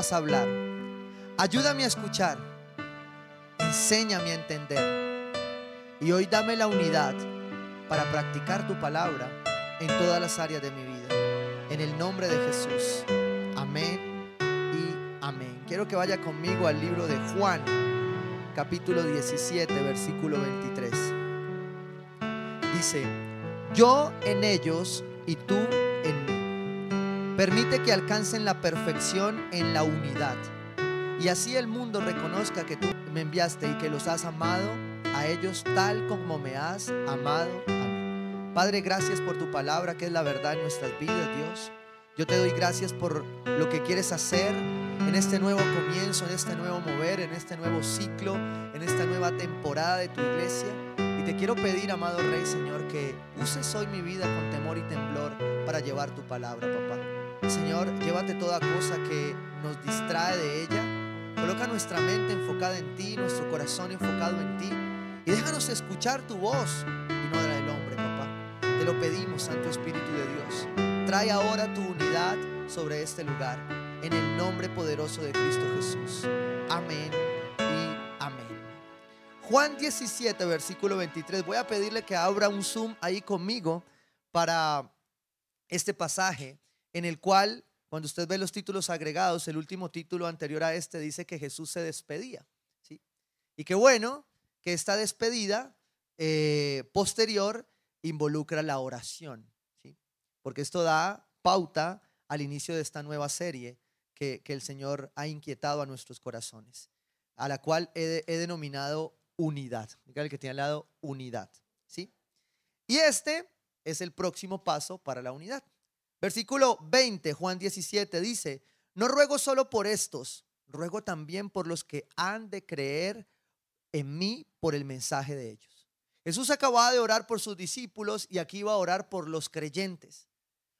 a hablar. Ayúdame a escuchar. Enséñame a entender. Y hoy dame la unidad para practicar tu palabra en todas las áreas de mi vida. En el nombre de Jesús. Amén y amén. Quiero que vaya conmigo al libro de Juan, capítulo 17, versículo 23. Dice, yo en ellos y tú en. Permite que alcancen la perfección en la unidad. Y así el mundo reconozca que tú me enviaste y que los has amado a ellos tal como me has amado a mí. Padre, gracias por tu palabra que es la verdad en nuestras vidas, Dios. Yo te doy gracias por lo que quieres hacer en este nuevo comienzo, en este nuevo mover, en este nuevo ciclo, en esta nueva temporada de tu iglesia. Y te quiero pedir, amado Rey, Señor, que uses hoy mi vida con temor y temblor para llevar tu palabra, papá. Señor, llévate toda cosa que nos distrae de ella. Coloca nuestra mente enfocada en ti, nuestro corazón enfocado en ti. Y déjanos escuchar tu voz y no la del hombre, papá. Te lo pedimos, Santo Espíritu de Dios. Trae ahora tu unidad sobre este lugar. En el nombre poderoso de Cristo Jesús. Amén y amén. Juan 17, versículo 23. Voy a pedirle que abra un zoom ahí conmigo para este pasaje en el cual, cuando usted ve los títulos agregados, el último título anterior a este dice que Jesús se despedía. ¿sí? Y qué bueno que esta despedida eh, posterior involucra la oración, ¿sí? porque esto da pauta al inicio de esta nueva serie que, el Señor ha inquietado a nuestros corazones, a la cual he, denominado unidad. Diga el que tiene al lado unidad. ¿sí? Y este es el próximo paso para la unidad. Versículo 20, Juan 17 dice, no ruego solo por estos, ruego también por los que han de creer en mí por el mensaje de ellos. Jesús acababa de orar por sus discípulos y aquí iba a orar por los creyentes,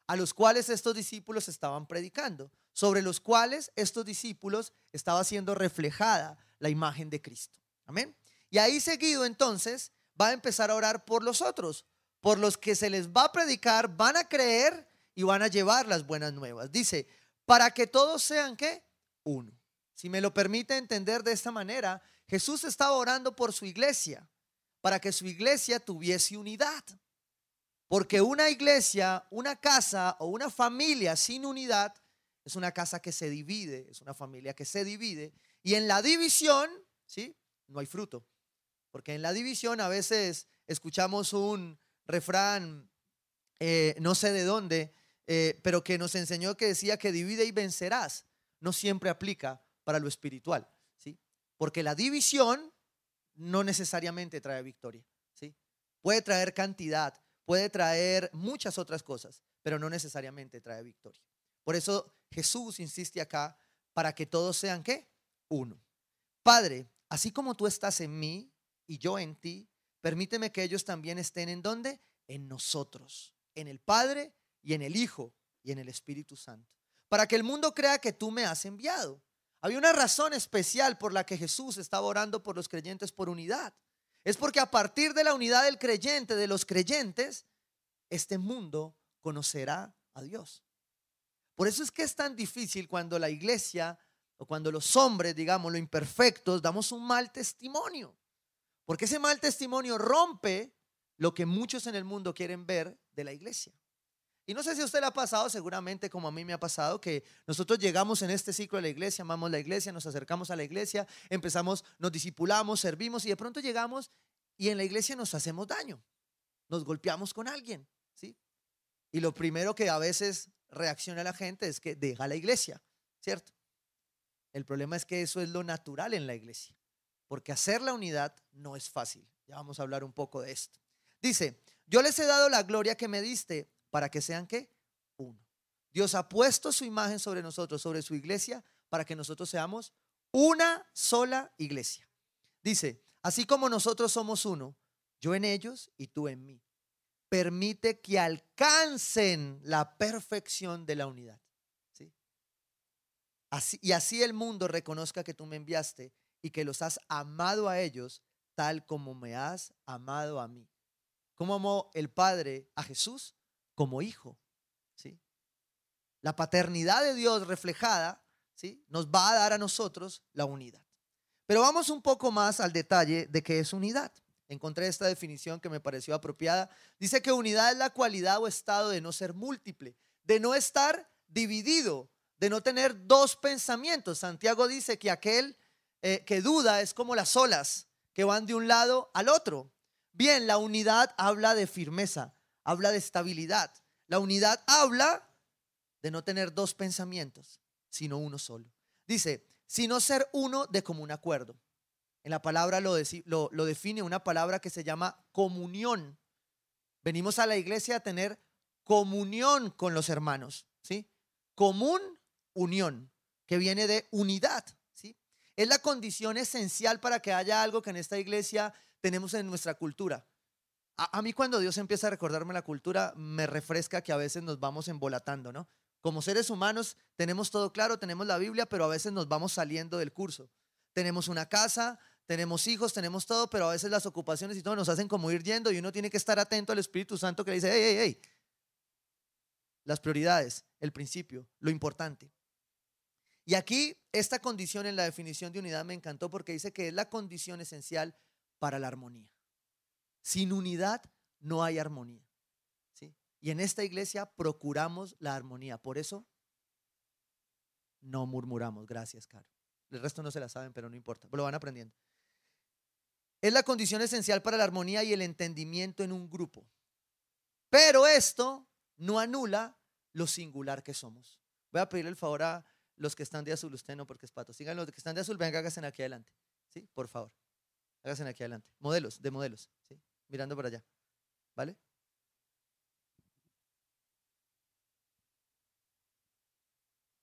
a los cuales estos discípulos estaban predicando, sobre los cuales estos discípulos estaba siendo reflejada la imagen de Cristo. Amén. Y ahí seguido entonces va a empezar a orar por los otros, por los que se les va a predicar, van a creer y van a llevar las buenas nuevas. Dice, para que todos sean qué? Uno. Si me lo permite entender de esta manera, Jesús estaba orando por su iglesia, para que su iglesia tuviese unidad. Porque una iglesia, una casa o una familia sin unidad es una casa que se divide, es una familia que se divide. Y en la división, ¿sí? No hay fruto. Porque en la división a veces escuchamos un refrán, eh, no sé de dónde, eh, pero que nos enseñó que decía que divide y vencerás. No siempre aplica para lo espiritual, ¿sí? Porque la división no necesariamente trae victoria, ¿sí? Puede traer cantidad, puede traer muchas otras cosas, pero no necesariamente trae victoria. Por eso Jesús insiste acá para que todos sean qué? Uno. Padre, así como tú estás en mí y yo en ti, permíteme que ellos también estén en dónde? En nosotros, en el Padre y en el Hijo y en el Espíritu Santo, para que el mundo crea que tú me has enviado. Había una razón especial por la que Jesús estaba orando por los creyentes por unidad. Es porque a partir de la unidad del creyente, de los creyentes, este mundo conocerá a Dios. Por eso es que es tan difícil cuando la iglesia o cuando los hombres, digamos, lo imperfectos, damos un mal testimonio. Porque ese mal testimonio rompe lo que muchos en el mundo quieren ver de la iglesia. Y no sé si a usted le ha pasado, seguramente como a mí me ha pasado, que nosotros llegamos en este ciclo de la iglesia, amamos la iglesia, nos acercamos a la iglesia, empezamos, nos disipulamos, servimos y de pronto llegamos y en la iglesia nos hacemos daño, nos golpeamos con alguien, ¿sí? Y lo primero que a veces reacciona la gente es que deja la iglesia, ¿cierto? El problema es que eso es lo natural en la iglesia, porque hacer la unidad no es fácil. Ya vamos a hablar un poco de esto. Dice, yo les he dado la gloria que me diste para que sean qué? Uno. Dios ha puesto su imagen sobre nosotros, sobre su iglesia, para que nosotros seamos una sola iglesia. Dice, así como nosotros somos uno, yo en ellos y tú en mí. Permite que alcancen la perfección de la unidad. ¿sí? Así, y así el mundo reconozca que tú me enviaste y que los has amado a ellos tal como me has amado a mí. ¿Cómo amó el Padre a Jesús? Como hijo. ¿sí? la paternidad de Dios reflejada, ¿sí? nos va a dar a nosotros la unidad. Pero vamos un poco más al detalle de qué es unidad. Encontré esta definición que me pareció apropiada. Dice que unidad es la cualidad o estado de no ser múltiple, de no estar dividido, de no tener dos pensamientos. Santiago dice que aquel eh, que duda es como las olas que van de un lado al otro. Bien, la unidad habla de firmeza, habla de estabilidad. La unidad habla de no tener dos pensamientos, sino uno solo. Dice, sino ser uno de común acuerdo. En la palabra lo, lo, define una palabra que se llama comunión. Venimos a la iglesia a tener comunión con los hermanos, ¿sí? Común, unión, que viene de unidad, ¿sí? Es la condición esencial para que haya algo que en esta iglesia tenemos en nuestra cultura. A, mí cuando Dios empieza a recordarme la cultura, me refresca que a veces nos vamos embolatando, ¿no? Como seres humanos tenemos todo claro, tenemos la Biblia, pero a veces nos vamos saliendo del curso. Tenemos una casa, tenemos hijos, tenemos todo, pero a veces las ocupaciones y todo nos hacen como ir yendo y uno tiene que estar atento al Espíritu Santo que le dice, hey, hey, hey. Las prioridades, el principio, lo importante. Y aquí esta condición en la definición de unidad me encantó porque dice que es la condición esencial para la armonía. Sin unidad no hay armonía. ¿sí? Y en esta iglesia procuramos la armonía. Por eso no murmuramos. Gracias, Caro. El resto no se la saben, pero no importa. Lo van aprendiendo. Es la condición esencial para la armonía y el entendimiento en un grupo. Pero esto no anula lo singular que somos. Voy a pedirle el favor a los que están de azul, usted no porque es pato. Sigan los que están de azul, vengan, háganse aquí adelante. ¿Sí? Por favor. Háganse aquí adelante. Modelos, de modelos. ¿Sí? Mirando por allá. ¿Vale?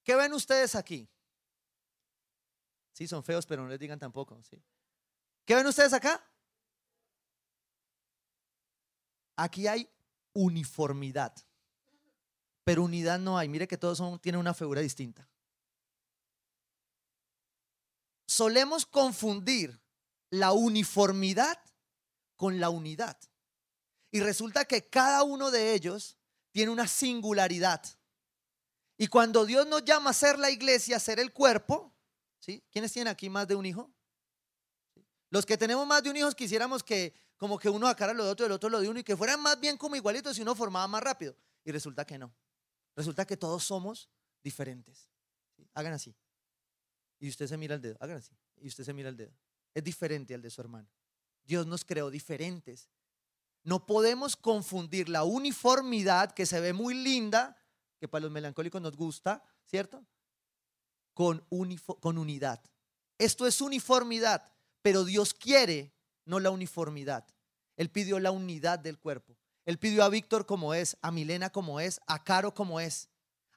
¿Qué ven ustedes aquí? Sí, son feos, pero no les digan tampoco. ¿sí? ¿Qué ven ustedes acá? Aquí hay uniformidad, pero unidad no hay. Mire que todos son, tienen una figura distinta. Solemos confundir la uniformidad con la unidad. Y resulta que cada uno de ellos tiene una singularidad. Y cuando Dios nos llama a ser la iglesia, a ser el cuerpo, ¿sí? ¿Quiénes tienen aquí más de un hijo? Los que tenemos más de un hijo quisiéramos que como que uno sacara lo de otro, el otro lo de uno y que fueran más bien como igualitos y uno formaba más rápido. Y resulta que no. Resulta que todos somos diferentes. Hagan así. Y usted se mira el dedo. Hagan así. Y usted se mira el dedo. Es diferente al de su hermano. Dios nos creó diferentes. No podemos confundir la uniformidad que se ve muy linda, que para los melancólicos nos gusta, ¿cierto? Con, con unidad. Esto es uniformidad. Pero Dios quiere no la uniformidad. Él pidió la unidad del cuerpo. Él pidió a Víctor como es, a Milena como es, a Caro como es,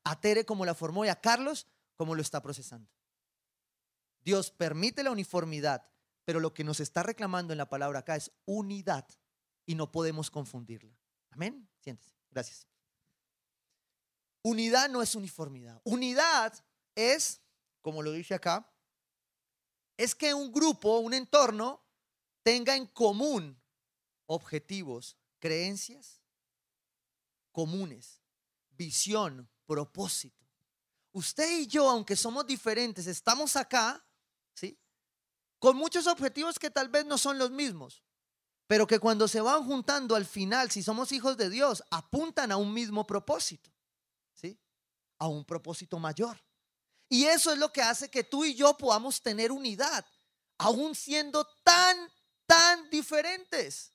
a Tere como la formó y a Carlos como lo está procesando. Dios permite la uniformidad, pero lo que nos está reclamando en la palabra acá es unidad y no podemos confundirla. Amén. Siéntese. Gracias. Unidad no es uniformidad. Unidad es, como lo dice acá, es que un grupo, un entorno, tenga en común objetivos, creencias comunes, visión, propósito. Usted y yo, aunque somos diferentes, estamos acá, ¿sí? Con muchos objetivos que tal vez no son los mismos, pero que cuando se van juntando al final, si somos hijos de Dios, apuntan a un mismo propósito, ¿sí? A un propósito mayor. Y eso es lo que hace que tú y yo podamos tener unidad, aún siendo tan, tan diferentes,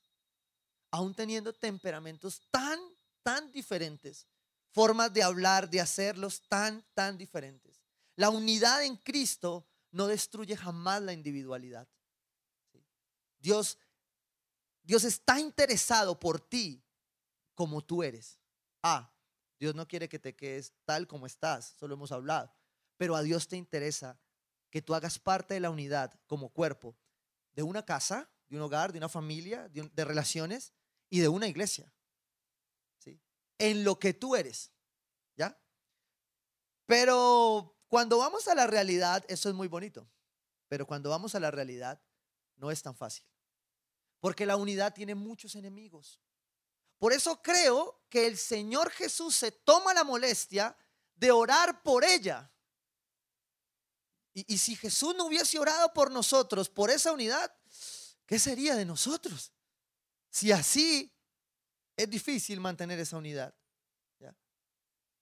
aún teniendo temperamentos tan, tan diferentes, formas de hablar, de hacerlos tan, tan diferentes. La unidad en Cristo no destruye jamás la individualidad. Dios, Dios está interesado por ti como tú eres. Ah, Dios no quiere que te quedes tal como estás, solo hemos hablado pero a Dios te interesa que tú hagas parte de la unidad como cuerpo de una casa, de un hogar, de una familia, de, relaciones y de una iglesia. ¿sí? En lo que tú eres. ¿Ya? Pero cuando vamos a la realidad, eso es muy bonito. Pero cuando vamos a la realidad, no es tan fácil. Porque la unidad tiene muchos enemigos. Por eso creo que el Señor Jesús se toma la molestia de orar por ella. Y, si Jesús no hubiese orado por nosotros, por esa unidad, ¿qué sería de nosotros? Si así es difícil mantener esa unidad.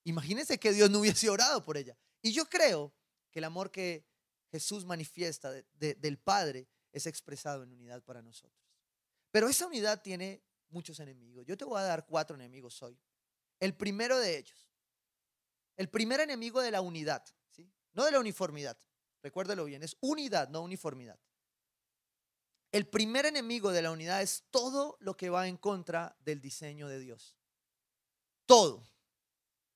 Imagínense que Dios no hubiese orado por ella. Y yo creo que el amor que Jesús manifiesta del Padre es expresado en unidad para nosotros. Pero esa unidad tiene muchos enemigos. Yo te voy a dar cuatro enemigos hoy. El primero de ellos, el primer enemigo de la unidad, ¿sí? no de la uniformidad, recuérdelo bien, es unidad, no uniformidad. El primer enemigo de la unidad es todo lo que va en contra del diseño de Dios. Todo.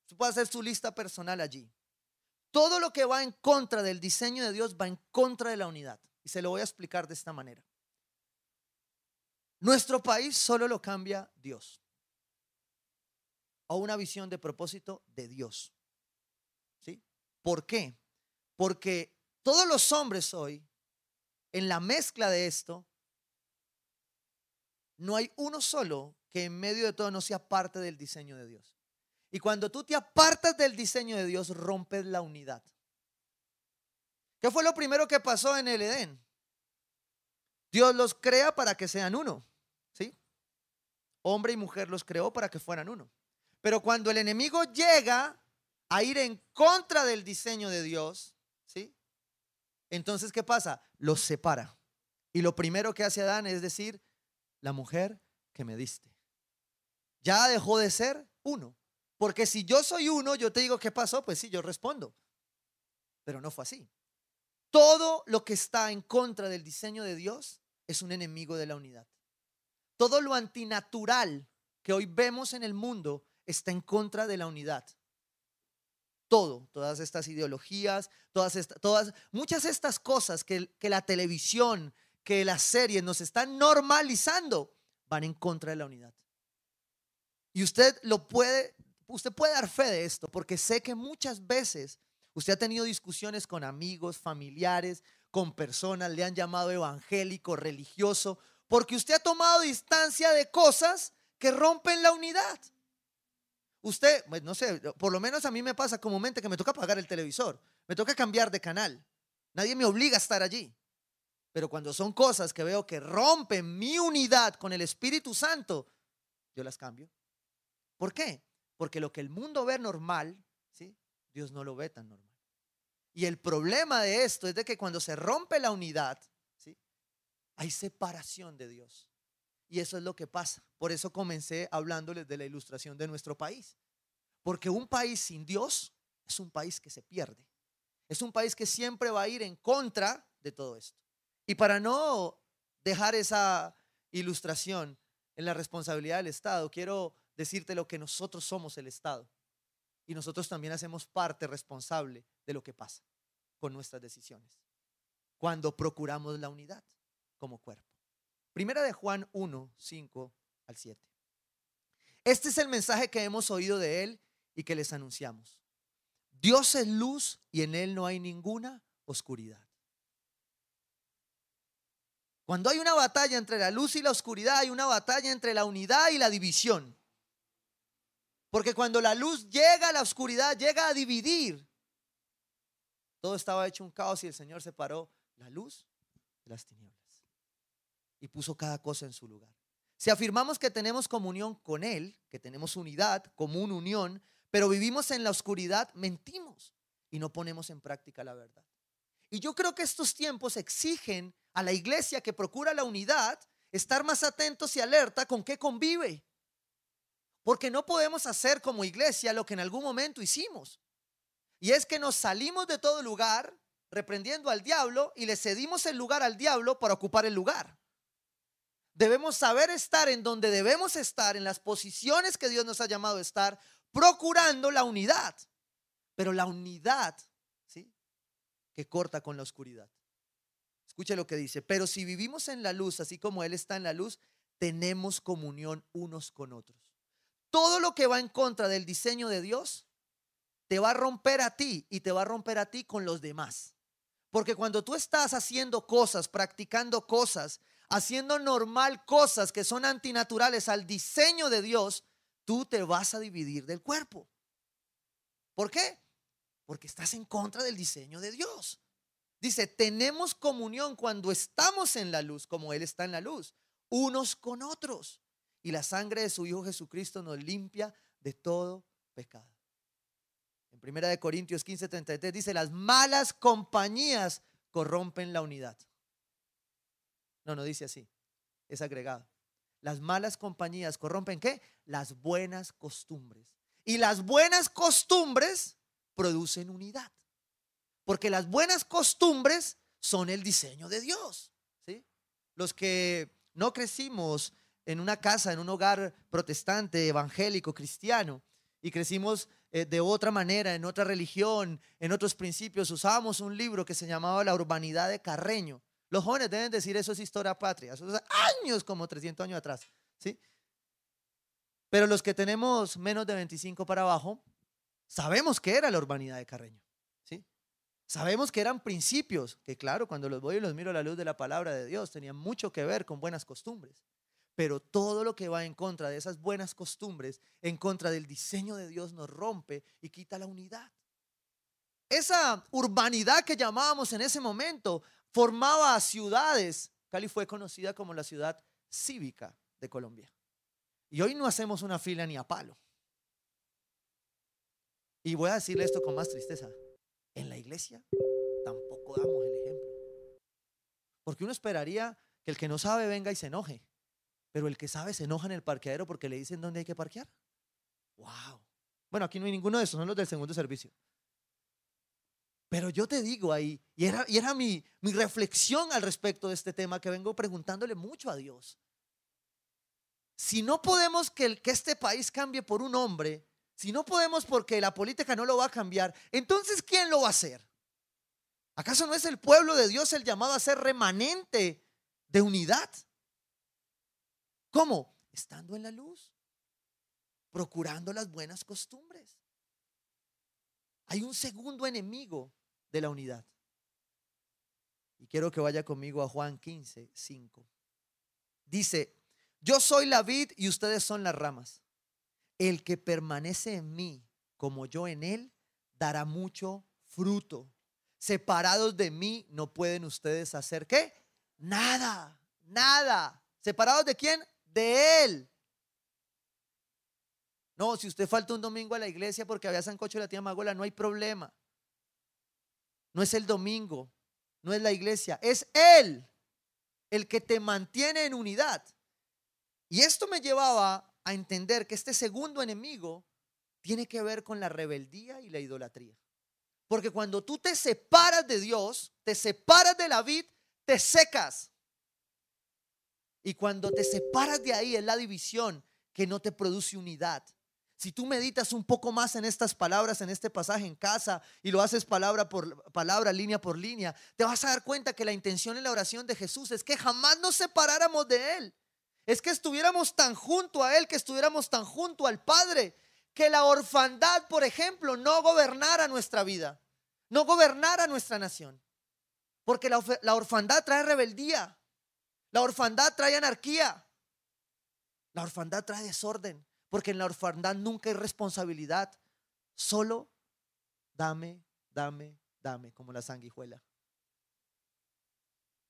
Tú puedes hacer su lista personal allí. Todo lo que va en contra del diseño de Dios va en contra de la unidad. Y se lo voy a explicar de esta manera. Nuestro país solo lo cambia Dios. O una visión de propósito de Dios. ¿Sí? ¿Por qué? Porque todos los hombres hoy, en la mezcla de esto, no hay uno solo que en medio de todo no sea parte del diseño de Dios. Y cuando tú te apartas del diseño de Dios, rompes la unidad. ¿Qué fue lo primero que pasó en el Edén? Dios los crea para que sean uno, ¿sí? Hombre y mujer los creó para que fueran uno. Pero cuando el enemigo llega a ir en contra del diseño de Dios, ¿sí? Entonces, ¿qué pasa? Los separa. Y lo primero que hace Adán es decir, la mujer que me diste. Ya dejó de ser uno. Porque si yo soy uno, yo te digo, ¿qué pasó? Pues sí, yo respondo. Pero no fue así. Todo lo que está en contra del diseño de Dios es un enemigo de la unidad. Todo lo antinatural que hoy vemos en el mundo está en contra de la unidad. Todo, todas estas ideologías, todas estas, todas, muchas de estas cosas que, que la televisión, que las series nos están normalizando, van en contra de la unidad. Y usted lo puede usted puede dar fe de esto, porque sé que muchas veces usted ha tenido discusiones con amigos, familiares, con personas, le han llamado evangélico, religioso, porque usted ha tomado distancia de cosas que rompen la unidad. Usted, pues no sé, por lo menos a mí me pasa comúnmente que me toca apagar el televisor, me toca cambiar de canal. Nadie me obliga a estar allí. Pero cuando son cosas que veo que rompen mi unidad con el Espíritu Santo, yo las cambio. ¿Por qué? Porque lo que el mundo ve normal, ¿sí? Dios no lo ve tan normal. Y el problema de esto es de que cuando se rompe la unidad, ¿sí? hay separación de Dios. Y eso es lo que pasa. Por eso comencé hablándoles de la ilustración de nuestro país. Porque un país sin Dios es un país que se pierde. Es un país que siempre va a ir en contra de todo esto. Y para no dejar esa ilustración en la responsabilidad del Estado, quiero decirte lo que nosotros somos el Estado. Y nosotros también hacemos parte responsable de lo que pasa con nuestras decisiones. Cuando procuramos la unidad como cuerpo. Primera de Juan 1, 5 al 7. Este es el mensaje que hemos oído de Él y que les anunciamos. Dios es luz y en Él no hay ninguna oscuridad. Cuando hay una batalla entre la luz y la oscuridad, hay una batalla entre la unidad y la división. Porque cuando la luz llega, la oscuridad llega a dividir. Todo estaba hecho un caos y el Señor separó la luz de las tinieblas. Y puso cada cosa en su lugar. Si afirmamos que tenemos comunión con Él, que tenemos unidad, común unión, pero vivimos en la oscuridad, mentimos y no ponemos en práctica la verdad. Y yo creo que estos tiempos exigen a la iglesia que procura la unidad estar más atentos y alerta con qué convive. Porque no podemos hacer como iglesia lo que en algún momento hicimos. Y es que nos salimos de todo lugar reprendiendo al diablo y le cedimos el lugar al diablo para ocupar el lugar. Debemos saber estar en donde debemos estar, en las posiciones que Dios nos ha llamado a estar, procurando la unidad. Pero la unidad, ¿sí? Que corta con la oscuridad. Escuche lo que dice, pero si vivimos en la luz, así como Él está en la luz, tenemos comunión unos con otros todo lo que va en contra del diseño de Dios te va a romper a ti y te va a romper a ti con los demás. Porque cuando tú estás haciendo cosas, practicando cosas, haciendo normal cosas que son antinaturales al diseño de Dios, tú te vas a dividir del cuerpo. ¿Por qué? porque estás en contra del diseño de Dios. Dice, tenemos comunión cuando estamos en la luz, como Él está en la luz, unos con otros. Y la sangre de su Hijo Jesucristo nos limpia de todo pecado. En primera de Corintios 15, 33 dice, las malas compañías corrompen la unidad. No, no dice así, es agregado. Las malas compañías corrompen qué? Las buenas costumbres. Y las buenas costumbres producen unidad. Porque las buenas costumbres son el diseño de Dios. ¿sí? Los que no crecimos en una casa, en un hogar protestante, evangélico, cristiano, y crecimos eh, de otra manera, en otra religión, en otros principios, usábamos un libro que se llamaba La urbanidad de Carreño. Los jóvenes deben decir eso es historia patria, eso es años, como 300 años atrás. ¿sí? Pero los que tenemos menos de 25 para abajo, sabemos que era la urbanidad de Carreño. ¿sí? Sabemos que eran principios, que claro, cuando los voy y los miro a la luz de la palabra de Dios, tenían mucho que ver con buenas costumbres. Pero todo lo que va en contra de esas buenas costumbres, en contra del diseño de Dios, nos rompe y quita la unidad. Esa urbanidad que llamábamos en ese momento formaba ciudades. Cali fue conocida como la ciudad cívica de Colombia. Y hoy no hacemos una fila ni a palo. Y voy a decirle esto con más tristeza. En la iglesia tampoco damos el ejemplo. Porque uno esperaría que el que no sabe venga y se enoje. Pero el que sabe se enoja en el parqueadero porque le dicen dónde hay que parquear. ¡Wow! Bueno, aquí no hay ninguno de esos, son los del segundo servicio. Pero yo te digo ahí, y era, y era mi, mi reflexión al respecto de este tema que vengo preguntándole mucho a Dios. Si no podemos que, el, que este país cambie por un hombre, si no podemos porque la política no lo va a cambiar, entonces ¿quién lo va a hacer? ¿Acaso no es el pueblo de Dios el llamado a ser remanente de unidad? ¿Cómo? Estando en la luz, procurando las buenas costumbres. Hay un segundo enemigo de la unidad. Y quiero que vaya conmigo a Juan 15, 5. Dice, yo soy la vid y ustedes son las ramas. El que permanece en mí como yo en él, dará mucho fruto. Separados de mí no pueden ustedes hacer qué? Nada, nada. ¿Separados de quién? De Él. No, si usted falta un domingo a la iglesia porque había sancocho de la tía Magola, no hay problema. No es el domingo, no es la iglesia, es Él el que te mantiene en unidad. Y esto me llevaba a entender que este segundo enemigo tiene que ver con la rebeldía y la idolatría. Porque cuando tú te separas de Dios, te separas de la vid, te secas. Y cuando te separas de ahí es la división que no te produce unidad. Si tú meditas un poco más en estas palabras, en este pasaje en casa, y lo haces palabra por palabra, línea por línea, te vas a dar cuenta que la intención en la oración de Jesús es que jamás nos separáramos de Él. Es que estuviéramos tan junto a Él, que estuviéramos tan junto al Padre, que la orfandad, por ejemplo, no gobernara nuestra vida, no gobernara nuestra nación. Porque la, la orfandad trae rebeldía, la orfandad trae anarquía. La orfandad trae desorden, porque en la orfandad nunca hay responsabilidad. Solo dame, dame, dame, como la sanguijuela.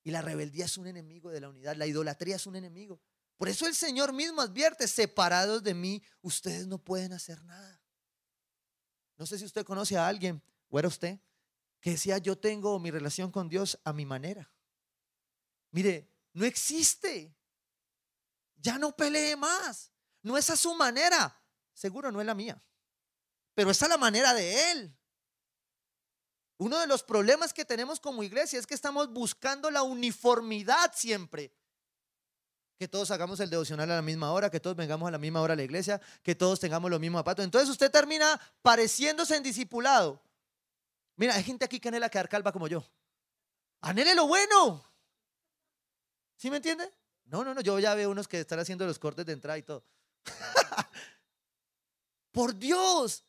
Y la rebeldía es un enemigo de la unidad, la idolatría es un enemigo. Por eso el Señor mismo advierte, separados de mí, ustedes no pueden hacer nada. No sé si usted conoce a alguien, o era usted, que decía, yo tengo mi relación con Dios a mi manera. Mire, no existe. Ya no pelee más. No es a su manera. Seguro no es la mía. Pero es a la manera de Él. Uno de los problemas que tenemos como iglesia es que estamos buscando la uniformidad siempre. Que todos hagamos el devocional a la misma hora, que todos vengamos a la misma hora a la iglesia, que todos tengamos los mismos zapatos. Entonces usted termina pareciéndose en discipulado. Mira, hay gente aquí que anhela quedar calva como yo. Anhele lo bueno. ¿Sí me entiende? No, no, no, yo ya veo unos que están haciendo los cortes de entrada y todo. Por Dios,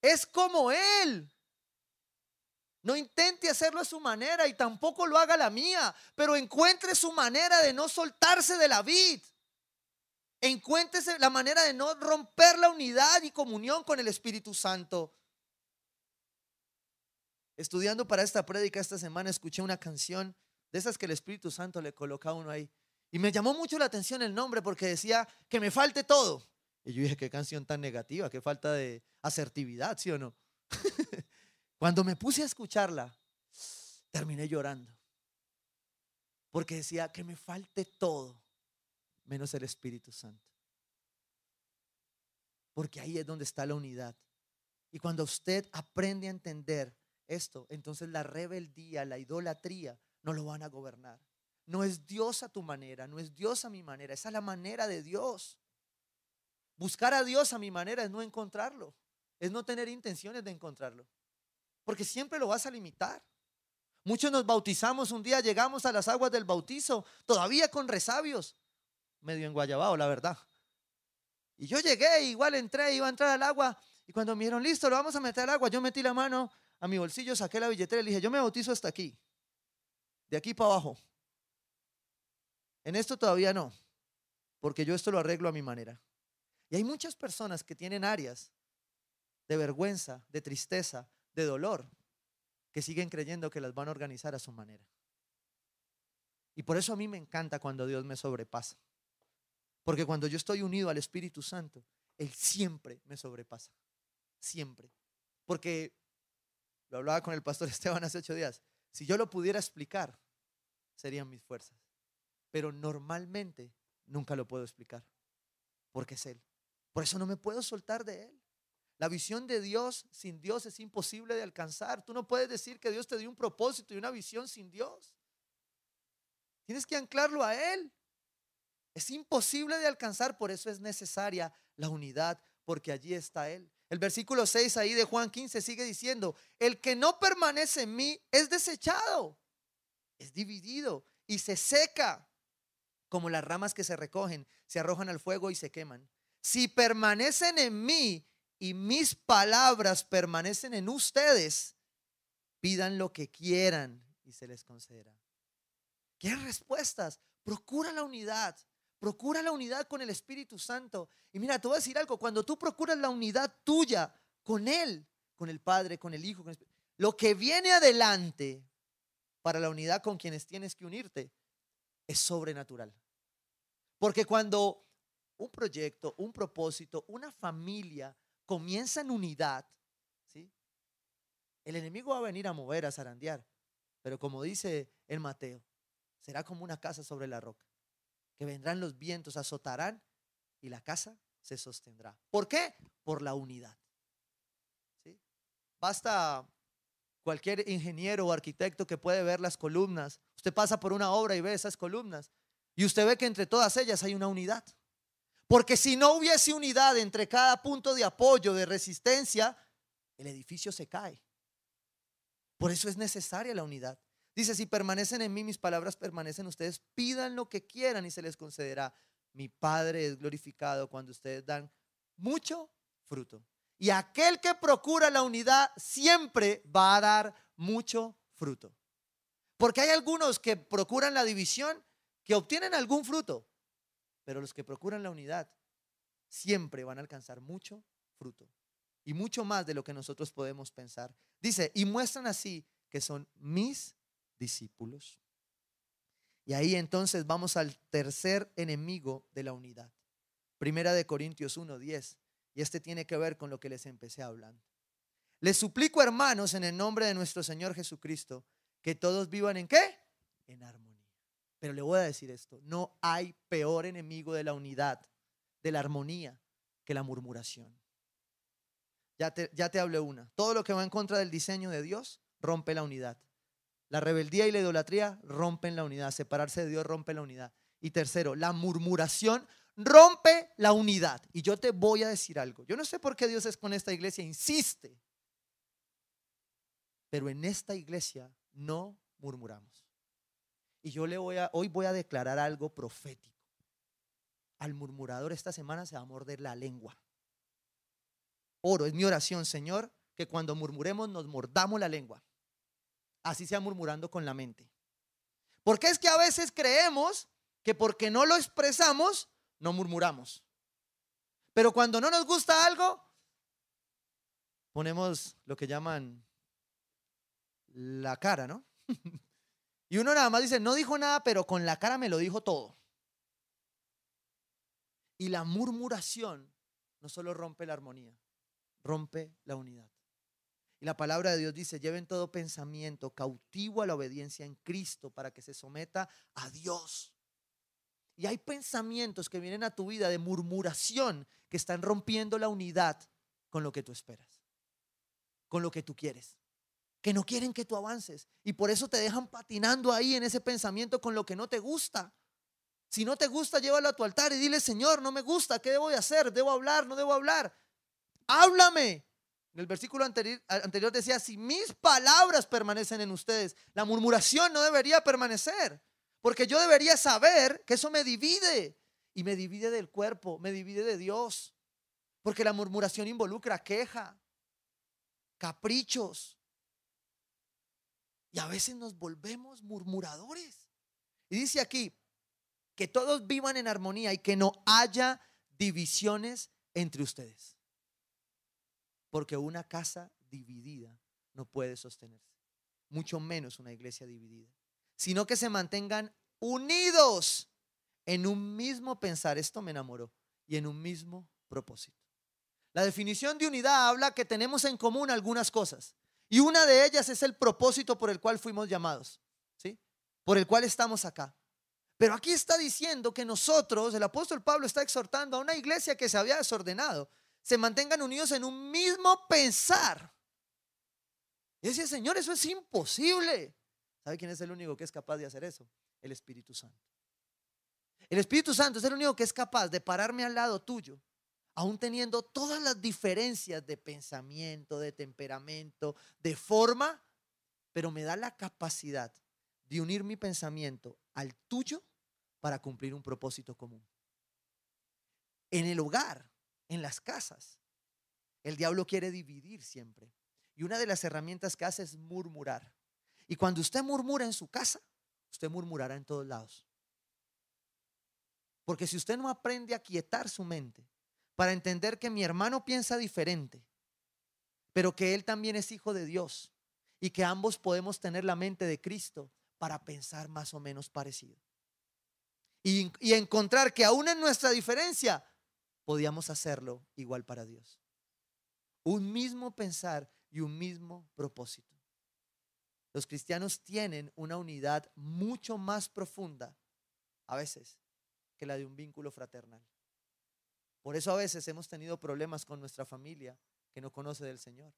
es como Él. No intente hacerlo a su manera y tampoco lo haga la mía, pero encuentre su manera de no soltarse de la vid. Encuentre la manera de no romper la unidad y comunión con el Espíritu Santo. Estudiando para esta prédica esta semana, escuché una canción de esas que el Espíritu Santo le coloca a uno ahí. Y me llamó mucho la atención el nombre porque decía que me falte todo. Y yo dije, qué canción tan negativa, qué falta de asertividad, ¿sí o no? Cuando me puse a escucharla, terminé llorando. Porque decía que me falte todo, menos el Espíritu Santo. Porque ahí es donde está la unidad. Y cuando usted aprende a entender esto, entonces la rebeldía, la idolatría, no lo van a gobernar. No es Dios a tu manera, no es Dios a mi manera, esa es la manera de Dios. Buscar a Dios a mi manera es no encontrarlo, es no tener intenciones de encontrarlo, porque siempre lo vas a limitar. Muchos nos bautizamos un día, llegamos a las aguas del bautizo, todavía con resabios, medio en Guayabao, la verdad. Y yo llegué, igual entré, iba a entrar al agua, y cuando me dijeron, listo, lo vamos a meter al agua, yo metí la mano a mi bolsillo, saqué la billetera y le dije, yo me bautizo hasta aquí, de aquí para abajo. En esto todavía no, porque yo esto lo arreglo a mi manera. Y hay muchas personas que tienen áreas de vergüenza, de tristeza, de dolor, que siguen creyendo que las van a organizar a su manera. Y por eso a mí me encanta cuando Dios me sobrepasa. Porque cuando yo estoy unido al Espíritu Santo, Él siempre me sobrepasa. Siempre. Porque lo hablaba con el pastor Esteban hace ocho días. Si yo lo pudiera explicar, serían mis fuerzas. Pero normalmente nunca lo puedo explicar. Porque es Él. Por eso no me puedo soltar de Él. La visión de Dios sin Dios es imposible de alcanzar. Tú no puedes decir que Dios te dio un propósito y una visión sin Dios. Tienes que anclarlo a Él. Es imposible de alcanzar, por eso es necesaria la unidad, porque allí está Él. El versículo 6 ahí de Juan 15 sigue diciendo, el que no permanece en mí es desechado, es dividido y se seca, como las ramas que se recogen, se arrojan al fuego y se queman si permanecen en mí y mis palabras permanecen en ustedes, pidan lo que quieran y se les concederá. ¿Quieren respuestas? Procura la unidad. Procura la unidad con el Espíritu Santo. Y mira, te voy a decir algo. Cuando tú procuras la unidad tuya con Él, con el Padre, con el Hijo, con el lo que viene adelante para la unidad con quienes tienes que unirte es sobrenatural. Porque cuando un proyecto, un propósito, una familia comienza en unidad, ¿sí? El enemigo va a venir a mover, a zarandear, pero como dice el Mateo, será como una casa sobre la roca, que vendrán los vientos, azotarán y la casa se sostendrá. ¿Por qué? Por la unidad. ¿sí? Basta cualquier ingeniero o arquitecto que puede ver las columnas. Usted pasa por una obra y ve esas columnas y usted ve que entre todas ellas hay una unidad. Porque si no hubiese unidad entre cada punto de apoyo, de resistencia, el edificio se cae. Por eso es necesaria la unidad. Dice, si permanecen en mí, mis palabras permanecen ustedes, pidan lo que quieran y se les concederá. Mi Padre es glorificado cuando ustedes dan mucho fruto. Y aquel que procura la unidad siempre va a dar mucho fruto. Porque hay algunos que procuran la división que obtienen algún fruto, pero los que procuran la unidad siempre van a alcanzar mucho fruto y mucho más de lo que nosotros podemos pensar. Dice, y muestran así que son mis discípulos. Y ahí entonces vamos al tercer enemigo de la unidad. Primera de Corintios 1:10. Y este tiene que ver con lo que les empecé hablando. Les suplico, hermanos, en el nombre de nuestro Señor Jesucristo, que todos vivan en qué? En armonía. Pero le voy a decir esto, no hay peor enemigo de la unidad, de la armonía, que la murmuración. Ya te, ya te hablé una. Todo lo que va en contra del diseño de Dios rompe la unidad. La rebeldía y la idolatría rompen la unidad. Separarse de Dios rompe la unidad. Y tercero, la murmuración rompe la unidad. Y yo te voy a decir algo. Yo no sé por qué Dios es con esta iglesia, insiste. Pero en esta iglesia no murmuramos. Y yo le voy a, hoy voy a declarar algo profético. Al murmurador esta semana se va a morder la lengua. Oro, es mi oración, Señor, que cuando murmuremos nos mordamos la lengua. Así sea murmurando con la mente. Porque es que a veces creemos que porque no lo expresamos, no murmuramos. Pero cuando no nos gusta algo, ponemos lo que llaman la cara, ¿no? y uno nada más dice, no dijo nada, pero con la cara me lo dijo todo. Y la murmuración no solo rompe la armonía, rompe la unidad. Y la palabra de Dios dice, lleven todo pensamiento cautivo a la obediencia en Cristo para que se someta a Dios. Y hay pensamientos que vienen a tu vida de murmuración que están rompiendo la unidad con lo que tú esperas, con lo que tú quieres, que no quieren que tú avances. Y por eso te dejan patinando ahí en ese pensamiento con lo que no te gusta. Si no te gusta, llévalo a tu altar y dile, Señor, no me gusta, ¿qué debo de hacer? ¿Debo hablar? ¿No debo hablar? Háblame. En el versículo anterior, anterior decía, si mis palabras permanecen en ustedes, la murmuración no debería permanecer, porque yo debería saber que eso me divide y me divide del cuerpo, me divide de Dios, porque la murmuración involucra queja, caprichos, y a veces nos volvemos murmuradores. Y dice aquí, que todos vivan en armonía y que no haya divisiones entre ustedes porque una casa dividida no puede sostenerse, mucho menos una iglesia dividida, sino que se mantengan unidos en un mismo pensar, esto me enamoró, y en un mismo propósito. La definición de unidad habla que tenemos en común algunas cosas, y una de ellas es el propósito por el cual fuimos llamados, ¿sí? Por el cual estamos acá. Pero aquí está diciendo que nosotros, el apóstol Pablo está exhortando a una iglesia que se había desordenado, se mantengan unidos en un mismo pensar. Y decía, Señor, eso es imposible. ¿Sabe quién es el único que es capaz de hacer eso? El Espíritu Santo. El Espíritu Santo es el único que es capaz de pararme al lado tuyo, aún teniendo todas las diferencias de pensamiento, de temperamento, de forma, pero me da la capacidad de unir mi pensamiento al tuyo para cumplir un propósito común. En el hogar, en las casas. El diablo quiere dividir siempre. Y una de las herramientas que hace es murmurar. Y cuando usted murmura en su casa, usted murmurará en todos lados. Porque si usted no aprende a quietar su mente para entender que mi hermano piensa diferente, pero que él también es hijo de Dios y que ambos podemos tener la mente de Cristo para pensar más o menos parecido. Y, y encontrar que aún en nuestra diferencia podíamos hacerlo igual para Dios. Un mismo pensar y un mismo propósito. Los cristianos tienen una unidad mucho más profunda, a veces, que la de un vínculo fraternal. Por eso a veces hemos tenido problemas con nuestra familia que no conoce del Señor.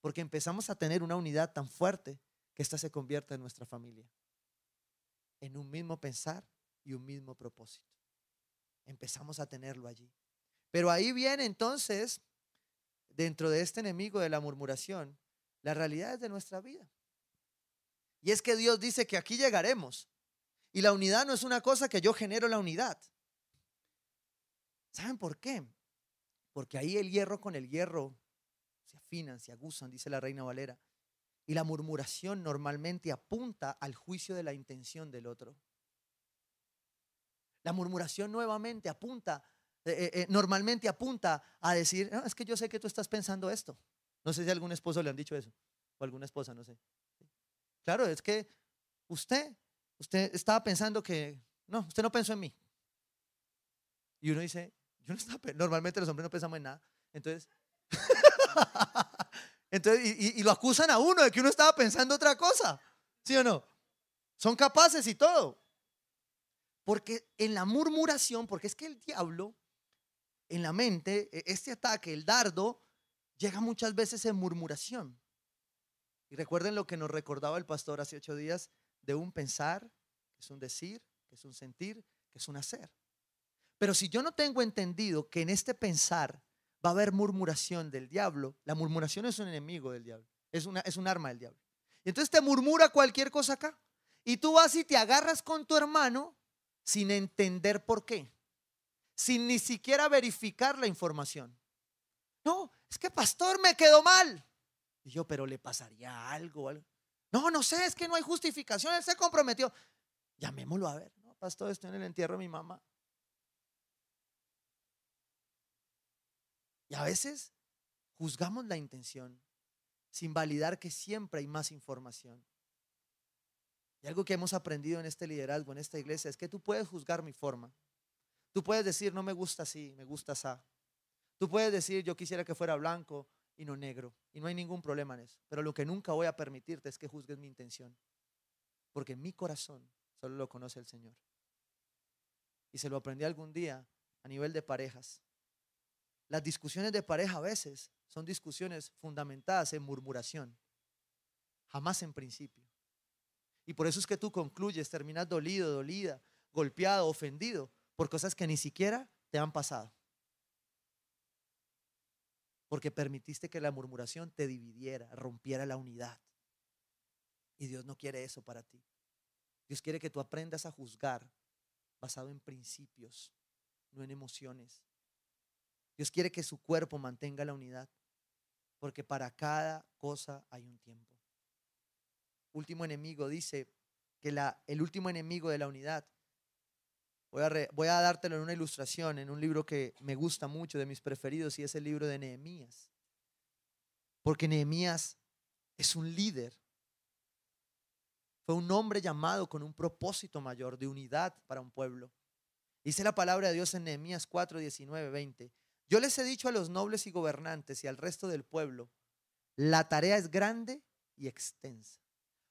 Porque empezamos a tener una unidad tan fuerte que ésta se convierte en nuestra familia. En un mismo pensar y un mismo propósito empezamos a tenerlo allí. Pero ahí viene entonces, dentro de este enemigo de la murmuración, la realidad de nuestra vida. Y es que Dios dice que aquí llegaremos. Y la unidad no es una cosa que yo genero la unidad. ¿Saben por qué? Porque ahí el hierro con el hierro se afinan, se aguzan, dice la reina Valera. Y la murmuración normalmente apunta al juicio de la intención del otro. La murmuración nuevamente apunta, eh, eh, eh, normalmente apunta a decir, ah, es que yo sé que tú estás pensando esto. No sé si a algún esposo le han dicho eso, o alguna esposa, no sé. Claro, es que usted, usted estaba pensando que, no, usted no pensó en mí. Y uno dice, yo no estaba, normalmente los hombres no pensamos en nada. Entonces, entonces y, y lo acusan a uno de que uno estaba pensando otra cosa. ¿Sí o no? Son capaces y todo. Porque en la murmuración, porque es que el diablo, en la mente, e, este ataque, el dardo, llega muchas veces en murmuración. Y recuerden lo que nos recordaba el pastor hace ocho días de un pensar, que es un decir, que es un sentir, que es un hacer. Pero si yo no tengo entendido que en este pensar va a haber murmuración del diablo, la murmuración es un enemigo del diablo, es, una, es un arma del diablo. Y entonces te murmura cualquier cosa acá. Y tú vas y te agarras con tu hermano sin entender por qué, sin ni siquiera verificar la información. No, es que pastor me quedó mal. Y yo, pero le pasaría algo, algo. No, no sé, es que no hay justificación, él se comprometió. Llamémoslo a ver. No, pastor, estoy en el entierro de mi mamá. Y a veces juzgamos la intención sin validar que siempre hay más información. Y algo que hemos aprendido en este liderazgo, en esta iglesia, es que tú puedes juzgar mi forma. Tú puedes decir, no me gusta así, me gusta así. Tú puedes decir, yo quisiera que fuera blanco y no negro. Y no hay ningún problema en eso. Pero lo que nunca voy a permitirte es que juzgues mi intención. Porque mi corazón solo lo conoce el Señor. Y se lo aprendí algún día a nivel de parejas. Las discusiones de pareja a veces son discusiones fundamentadas en murmuración, jamás en principio. Y por eso es que tú concluyes, terminas dolido, dolida, golpeado, ofendido por cosas que ni siquiera te han pasado. Porque permitiste que la murmuración te dividiera, rompiera la unidad. Y Dios no quiere eso para ti. Dios quiere que tú aprendas a juzgar basado en principios, no en emociones. Dios quiere que su cuerpo mantenga la unidad, porque para cada cosa hay un tiempo. Último enemigo dice que la, el último enemigo de la unidad, voy a, voy a dártelo en una ilustración, en un libro que me gusta mucho, de mis preferidos, y es el libro de Nehemías. Porque Nehemías es un líder. Fue un hombre llamado con un propósito mayor de unidad para un pueblo. Dice la palabra de Dios en Nehemías 4, 19, 20. Yo les he dicho a los nobles y gobernantes y al resto del pueblo, la tarea es grande y extensa.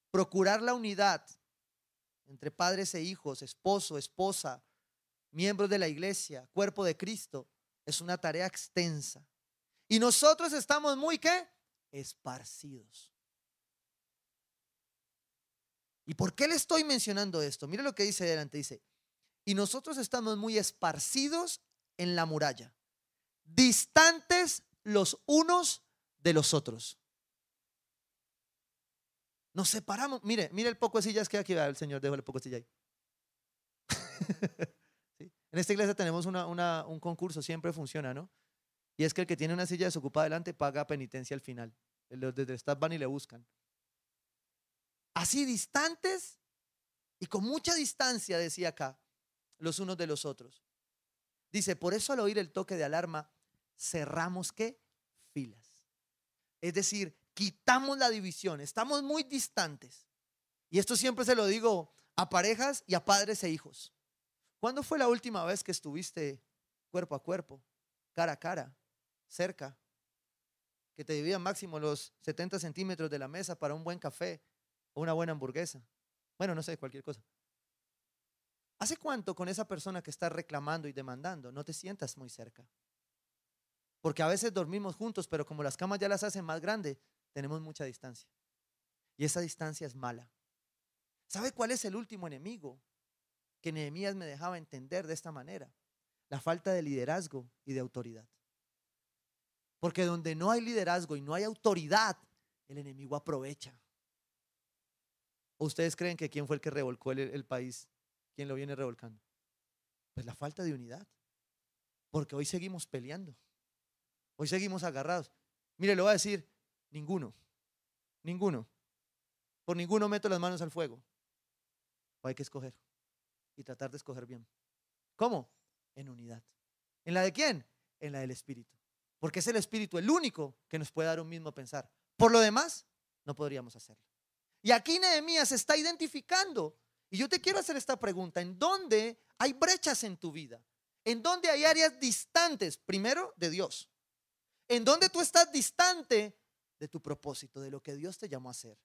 Procurar la unidad entre padres e hijos, esposo, esposa, miembros de la iglesia, cuerpo de Cristo, es una tarea extensa. Y nosotros estamos muy, ¿qué? Esparcidos. ¿Y por qué le estoy mencionando esto? Mire lo que dice adelante, dice, y nosotros estamos muy esparcidos en la muralla distantes los unos de los otros. Nos separamos. Mire, mire el poco de sillas que aquí va el Señor, dejó el poco de silla ahí. En esta iglesia tenemos un concurso, siempre funciona, ¿no? Y es que el que tiene una silla desocupada adelante paga penitencia al final. Los desde el van y le buscan. Así distantes y con mucha distancia, decía acá, los unos de los otros. Dice, por eso al oír el toque de alarma, cerramos qué? Filas. Es decir, quitamos la división, estamos muy distantes. Y esto siempre se lo digo a parejas y a padres e hijos. ¿Cuándo fue la última vez que estuviste cuerpo a cuerpo, cara a cara, cerca? Que te dividían máximo los 70 centímetros de la mesa para un buen café o una buena hamburguesa. Bueno, no sé, cualquier cosa. ¿Hace cuánto con esa persona que está reclamando y demandando no te sientas muy cerca? Porque a veces dormimos juntos, pero como las camas ya las hacen más grandes, tenemos mucha distancia. Y esa distancia es mala. ¿Sabe cuál es el último enemigo que Nehemías me dejaba entender de esta manera? La falta de liderazgo y de autoridad. Porque donde no hay liderazgo y no hay autoridad, el enemigo aprovecha. ¿O ustedes creen que quién fue el que revolcó el, país ¿Quién lo viene revolcando? Pues la falta de unidad. Porque hoy seguimos peleando. Hoy seguimos agarrados. Mire, le voy a decir, ninguno. Ninguno. Por ninguno meto las manos al fuego. O hay que escoger. Y tratar de escoger bien. ¿Cómo? En unidad. ¿En la de quién? En la del Espíritu. Porque es el Espíritu el único que nos puede dar un mismo pensar. Por lo demás, no podríamos hacerlo. Y aquí Nehemías está identificando y yo te quiero hacer esta pregunta. ¿En dónde hay brechas en tu vida? ¿En dónde hay áreas distantes, primero, de Dios? ¿En dónde tú estás distante de tu propósito, de lo que Dios te llamó a hacer?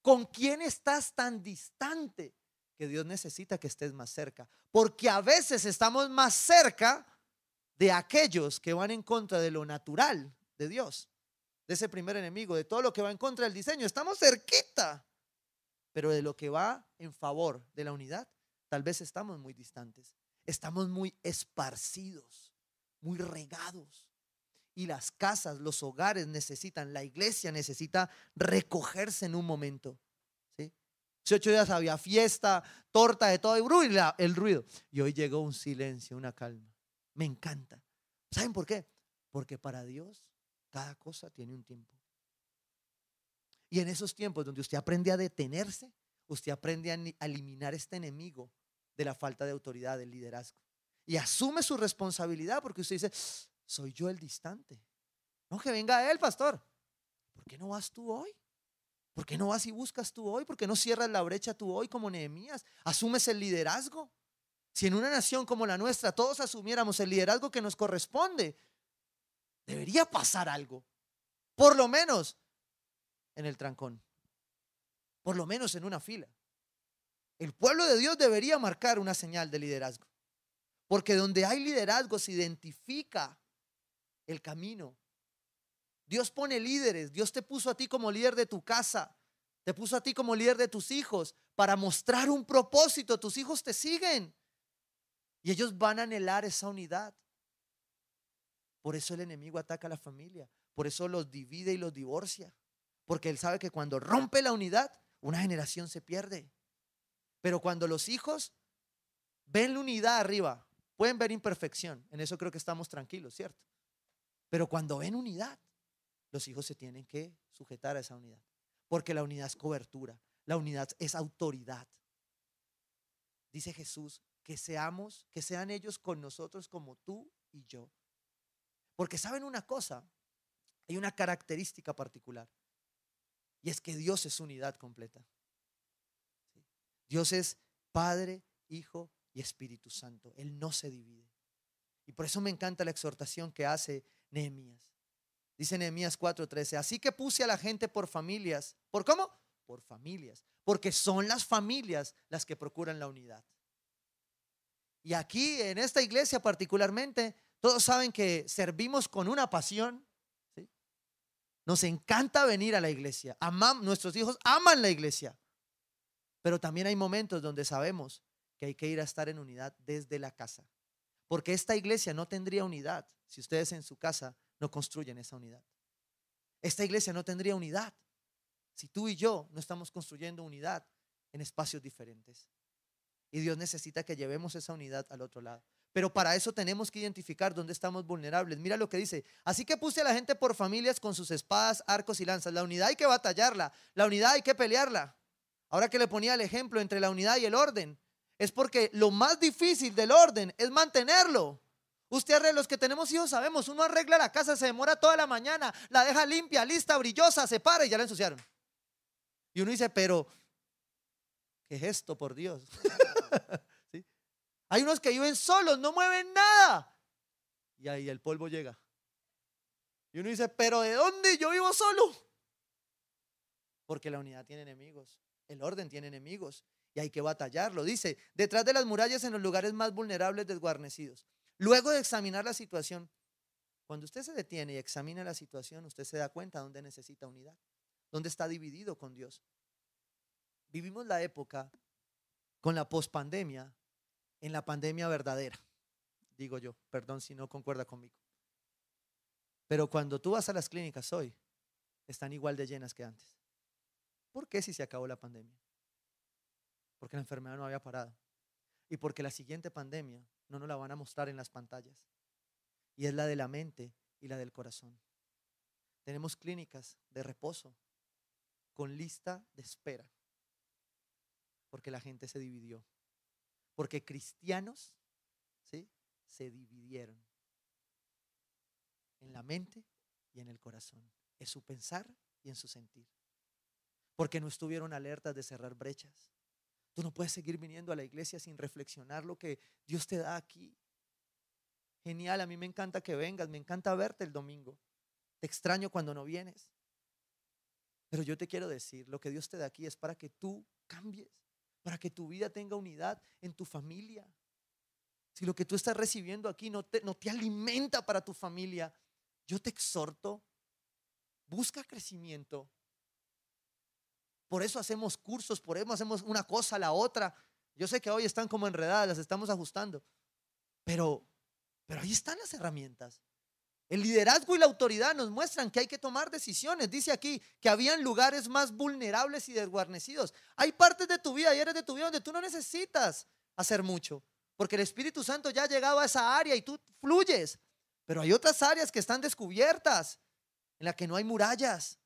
¿Con quién estás tan distante que Dios necesita que estés más cerca? Porque a veces estamos más cerca de aquellos que van en contra de lo natural de Dios, de ese primer enemigo, de todo lo que va en contra del diseño. Estamos cerquita pero de lo que va en favor de la unidad, tal vez estamos muy distantes. Estamos muy esparcidos, muy regados. Y las casas, los hogares necesitan, la iglesia necesita recogerse en un momento. Ocho días había fiesta, torta de todo y el ruido. Y hoy llegó un silencio, una calma. Me encanta. ¿Saben por qué? Porque para Dios cada cosa tiene un tiempo. Y en esos tiempos donde usted aprende a detenerse, usted aprende a eliminar este enemigo de la falta de autoridad, del liderazgo. Y asume su responsabilidad porque usted dice, soy yo el distante. No que venga él, pastor. ¿Por ¿por qué no vas tú hoy? ¿Por qué no vas y buscas tú hoy? ¿Por qué no cierras la brecha tú hoy como Nehemías? Asumes el liderazgo. Si en una nación como la nuestra todos asumiéramos el liderazgo que nos corresponde, debería pasar algo. Por lo menos en el trancón. Por lo menos en una fila. El pueblo de Dios debería marcar una señal de liderazgo. Porque donde hay liderazgo se identifica el camino. Dios pone líderes. Dios te puso a ti como líder de tu casa. Te puso a ti como líder de tus hijos para mostrar un propósito. Tus hijos te siguen. Y ellos van a anhelar esa unidad. Por eso el enemigo ataca a la familia. Por eso los divide y los divorcia. Porque él sabe que cuando rompe la unidad, una generación se pierde. Pero cuando los hijos ven la unidad arriba, pueden ver imperfección. En eso creo que estamos tranquilos, ¿cierto? Pero cuando ven unidad, los hijos se tienen que sujetar a esa unidad. Porque la unidad es cobertura. La unidad es autoridad. Dice Jesús, que seamos, que sean ellos con nosotros como tú y yo. Porque saben una cosa, hay una característica particular. Y es que Dios es unidad completa. Dios es Padre, Hijo y Espíritu Santo. Él no se divide. Y por eso me encanta la exhortación que hace Nehemías. Dice Nehemías 4:13, así que puse a la gente por familias. ¿Por cómo? Por familias. Porque son las familias las que procuran la unidad. Y aquí, en esta iglesia particularmente, todos saben que servimos con una pasión. Nos encanta venir a la iglesia. Amam, nuestros hijos aman la iglesia. Pero también hay momentos donde sabemos que hay que ir a estar en unidad desde la casa. Porque esta iglesia no tendría unidad si ustedes en su casa no construyen esa unidad. Esta iglesia no tendría unidad si tú y yo no estamos construyendo unidad en espacios diferentes. Y Dios necesita que llevemos esa unidad al otro lado. Pero para eso tenemos que identificar dónde estamos vulnerables. Mira lo que dice. Así que puse a la gente por familias con sus espadas, arcos y lanzas. La unidad hay que batallarla. La unidad hay que pelearla. Ahora que le ponía el ejemplo entre la unidad y el orden, es porque lo más difícil del orden es mantenerlo. Usted, los que tenemos hijos, sabemos, uno arregla la casa, se demora toda la mañana, la deja limpia, lista, brillosa, se para y ya la ensuciaron. Y uno dice, pero, ¿qué es esto, por Dios? Hay unos que viven solos, no mueven nada. Y ahí el polvo llega. Y uno dice, pero ¿de dónde yo vivo solo? Porque la unidad tiene enemigos, el orden tiene enemigos y hay que batallarlo. Dice, detrás de las murallas en los lugares más vulnerables desguarnecidos. Luego de examinar la situación, cuando usted se detiene y examina la situación, usted se da cuenta dónde necesita unidad, dónde está dividido con Dios. Vivimos la época con la pospandemia en la pandemia verdadera, digo yo, perdón si no concuerda conmigo. Pero cuando tú vas a las clínicas hoy, están igual de llenas que antes. ¿Por qué si se acabó la pandemia? Porque la enfermedad no había parado. Y porque la siguiente pandemia no nos la van a mostrar en las pantallas. Y es la de la mente y la del corazón. Tenemos clínicas de reposo con lista de espera. Porque la gente se dividió. Porque cristianos ¿sí? se dividieron en la mente y en el corazón, en su pensar y en su sentir. Porque no estuvieron alertas de cerrar brechas. Tú no puedes seguir viniendo a la iglesia sin reflexionar lo que Dios te da aquí. Genial, a mí me encanta que vengas, me encanta verte el domingo. Te extraño cuando no vienes. Pero yo te quiero decir, lo que Dios te da aquí es para que tú cambies para que tu vida tenga unidad en tu familia. Si lo que tú estás recibiendo aquí no te, no te alimenta para tu familia, yo te exhorto, busca crecimiento. Por eso hacemos cursos, por eso hacemos una cosa a la otra. Yo sé que hoy están como enredadas, las estamos ajustando. Pero, pero ahí están las herramientas. El liderazgo y la autoridad nos muestran que hay que tomar decisiones. Dice aquí que habían lugares más vulnerables y desguarnecidos. Hay partes de tu vida y eres de tu vida donde tú no necesitas hacer mucho, porque el Espíritu Santo ya ha llegado a esa área y tú fluyes. Pero hay otras áreas que están descubiertas, en las que no hay murallas.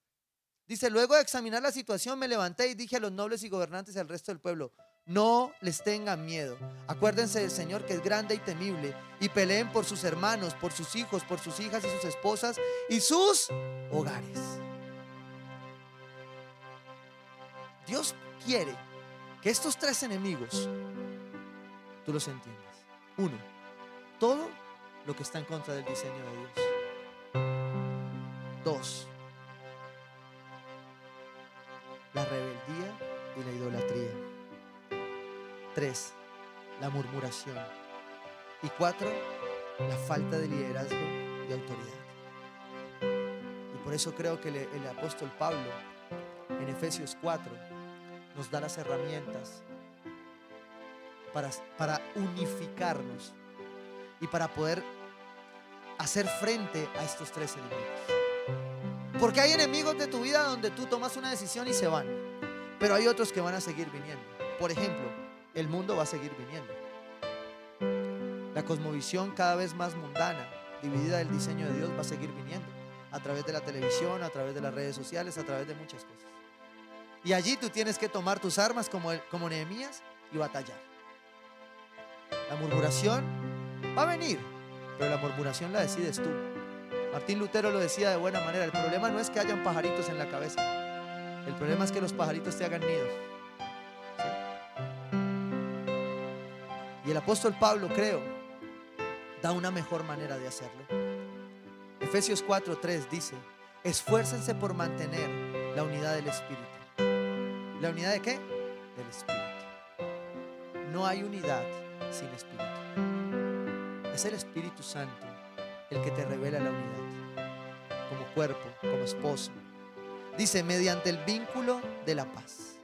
Dice, luego de examinar la situación me levanté y dije a los nobles y gobernantes y al resto del pueblo, no les tengan miedo. Acuérdense del Señor que es grande y temible y peleen por sus hermanos, por sus hijos, por sus hijas y sus esposas y sus hogares. Dios quiere que estos tres enemigos tú los entiendas. Uno, todo lo que está en contra del diseño de Dios. Dos, la rebeldía y la idolatría. Tres, la murmuración. Y cuatro, la falta de liderazgo y autoridad. Y por eso creo que el, el apóstol Pablo en Efesios 4 nos da las herramientas para, para unificarnos y para poder hacer frente a estos tres enemigos. Porque hay enemigos de tu vida donde tú tomas una decisión y se van, pero hay otros que van a seguir viniendo. Por ejemplo, el mundo va a seguir viniendo. La cosmovisión cada vez más mundana, dividida del diseño de Dios, va a seguir viniendo. A través de la televisión, a través de las redes sociales, a través de muchas cosas. Y allí tú tienes que tomar tus armas como, como Nehemías y batallar. La murmuración va a venir, pero la murmuración la decides tú. Martín Lutero lo decía de buena manera, el problema no es que hayan pajaritos en la cabeza, el problema es que los pajaritos te hagan nido. Y el apóstol Pablo, creo, da una mejor manera de hacerlo. Efesios 4:3 dice, esfuércense por mantener la unidad del Espíritu. ¿La unidad de qué? Del Espíritu. No hay unidad sin Espíritu. Es el Espíritu Santo el que te revela la unidad. Como cuerpo, como esposo. Dice, mediante el vínculo de la paz.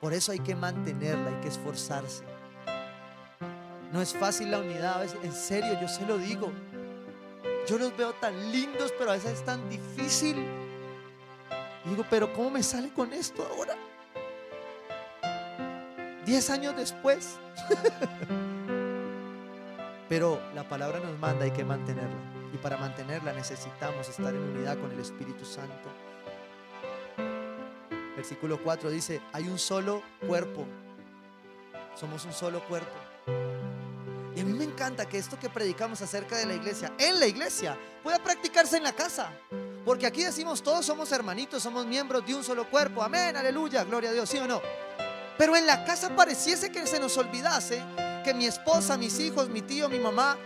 Por eso hay que mantenerla, hay que esforzarse. No es fácil la unidad, a veces, en serio, yo se lo digo. Yo los veo tan lindos, pero a veces es tan difícil. Y digo, pero ¿cómo me sale con esto ahora? Diez años después. pero la palabra nos manda, hay que mantenerla. Y para mantenerla necesitamos estar en unidad con el Espíritu Santo. Versículo 4 dice, hay un solo cuerpo. Somos un solo cuerpo. Y a mí me encanta que esto que predicamos acerca de la iglesia, en la iglesia, pueda practicarse en la casa. Porque aquí decimos todos somos hermanitos, somos miembros de un solo cuerpo. Amén, aleluya, gloria a Dios, ¿sí o no? Pero en la casa pareciese que se nos olvidase que mi esposa, mis hijos, mi tío, mi mamá,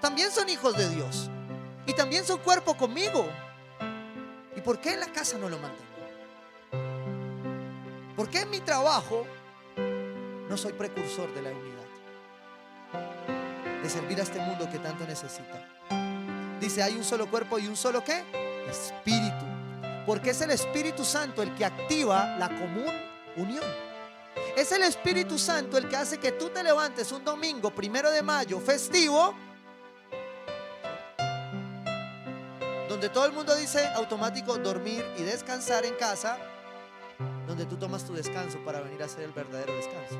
también son hijos de Dios. Y también son cuerpo conmigo. ¿Y por qué en la casa no lo mantengo? ¿Por qué en mi trabajo no soy precursor de la unidad? De servir a este mundo que tanto necesita. Dice, hay un solo cuerpo y un solo qué? Espíritu. Porque es el Espíritu Santo el que activa la común unión. Es el Espíritu Santo el que hace que tú te levantes un domingo primero de mayo festivo, donde todo el mundo dice automático dormir y descansar en casa, donde tú tomas tu descanso para venir a hacer el verdadero descanso.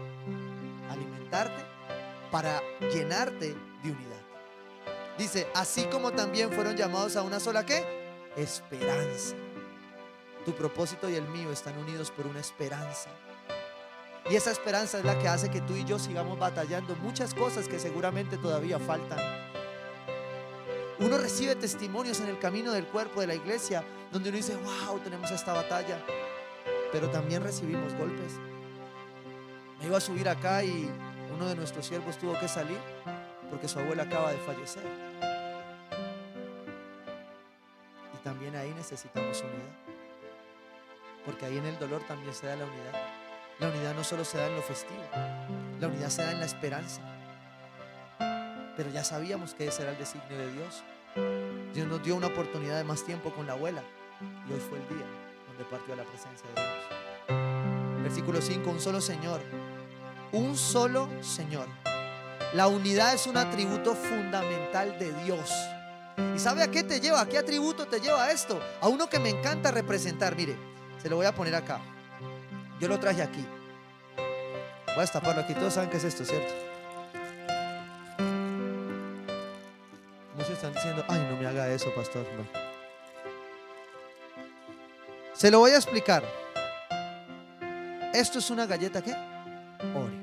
Alimentarte para llenarte de unidad. Dice, así como también fueron llamados a una sola qué? Esperanza. Tu propósito y el mío están unidos por una esperanza. Y esa esperanza es la que hace que tú y yo sigamos batallando muchas cosas que seguramente todavía faltan. Uno recibe testimonios en el camino del cuerpo de la iglesia donde uno dice, wow, tenemos esta batalla. Pero también recibimos golpes. Me iba a subir acá y uno de nuestros siervos tuvo que salir porque su abuela acaba de fallecer. Y también ahí necesitamos unidad. Porque ahí en el dolor también se da la unidad. La unidad no solo se da en lo festivo, la unidad se da en la esperanza. Pero ya sabíamos que ese era el designio de Dios. Dios nos dio una oportunidad de más tiempo con la abuela. Y hoy fue el día donde partió a la presencia de Dios. Versículo 5, un solo Señor. Un solo Señor. La unidad es un atributo fundamental de Dios. ¿Y sabe a qué te lleva? ¿A qué atributo te lleva esto? A uno que me encanta representar. Mire, se lo voy a poner acá. Yo lo traje aquí. Voy a destaparlo aquí. Todos saben qué es esto, ¿cierto? Muchos están diciendo, ay, no me haga eso, pastor. Se lo voy a explicar. Esto es una galleta, ¿qué? Oreo.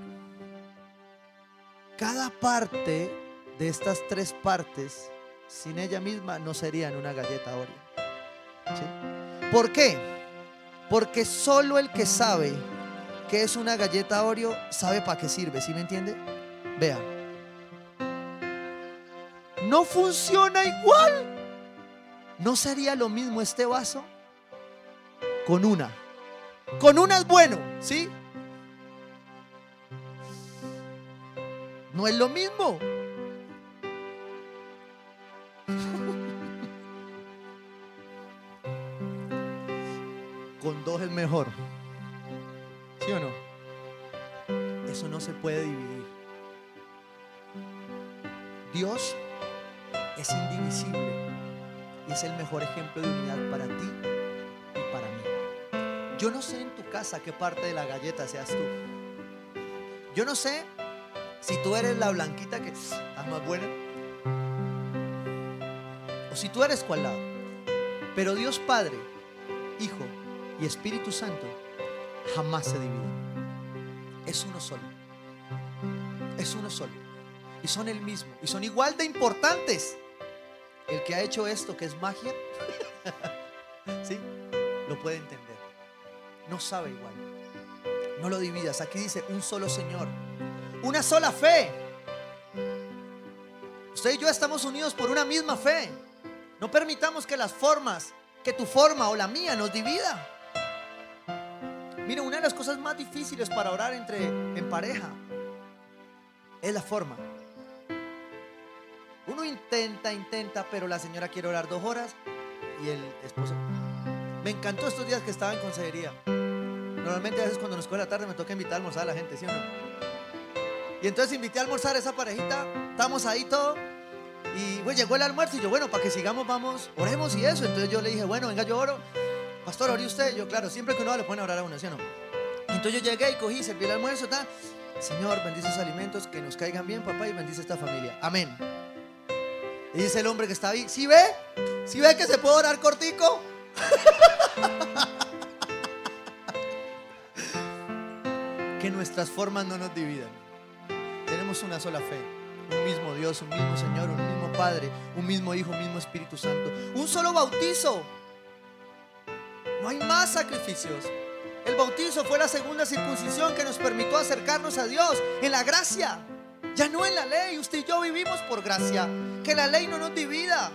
Cada parte de estas tres partes, sin ella misma, no serían una galleta Oreo. ¿Sí? ¿Por qué? Porque solo el que sabe que es una galleta Oreo sabe para qué sirve, ¿sí me entiende? Vea. No funciona igual. ¿No sería lo mismo este vaso? Con una. Con una es bueno, ¿sí? No es lo mismo. Es mejor. ¿Sí o no? Eso no se puede dividir. Dios es indivisible y es el mejor ejemplo de unidad para ti y para mí. Yo no sé en tu casa qué parte de la galleta seas tú. Yo no sé si tú eres la blanquita que estás más buena o si tú eres cual lado. Pero Dios Padre, Hijo y Espíritu Santo jamás se dividen. Es uno solo. Es uno solo. Y son el mismo. Y son igual de importantes. El que ha hecho esto, que es magia, ¿sí? Lo puede entender. No sabe igual. No lo dividas. Aquí dice un solo Señor. Una sola fe. Usted y yo estamos unidos por una misma fe. No permitamos que las formas, que tu forma o la mía nos divida. Mira, una de las cosas más difíciles para orar entre en pareja es la forma. Uno intenta, intenta, pero la señora quiere orar dos horas y el esposo. Me encantó estos días que estaba en consejería. Normalmente a veces cuando nos coge la tarde me toca invitar a almorzar a la gente, ¿sí o no? Y entonces invité a almorzar a esa parejita, estamos ahí todo. Y pues llegó el almuerzo y yo, bueno, para que sigamos, vamos, oremos y eso. Entonces yo le dije, bueno, venga, yo oro. Pastor, ore usted. Yo, claro, siempre que uno le pone a orar a uno, ¿sí o no? Entonces yo llegué y cogí, serví el almuerzo, tal. Señor, bendice los alimentos, que nos caigan bien, papá, y bendice esta familia. Amén. Y dice el hombre que está ahí, ¿sí ve? ¿Sí ve que se puede orar cortico? que nuestras formas no nos dividan. Tenemos una sola fe, un mismo Dios, un mismo Señor, un mismo Padre, un mismo Hijo, un mismo Espíritu Santo, un solo bautizo. No hay más sacrificios. El bautizo fue la segunda circuncisión que nos permitió acercarnos a Dios en la gracia. Ya no en la ley. Usted y yo vivimos por gracia. Que la ley no nos divida.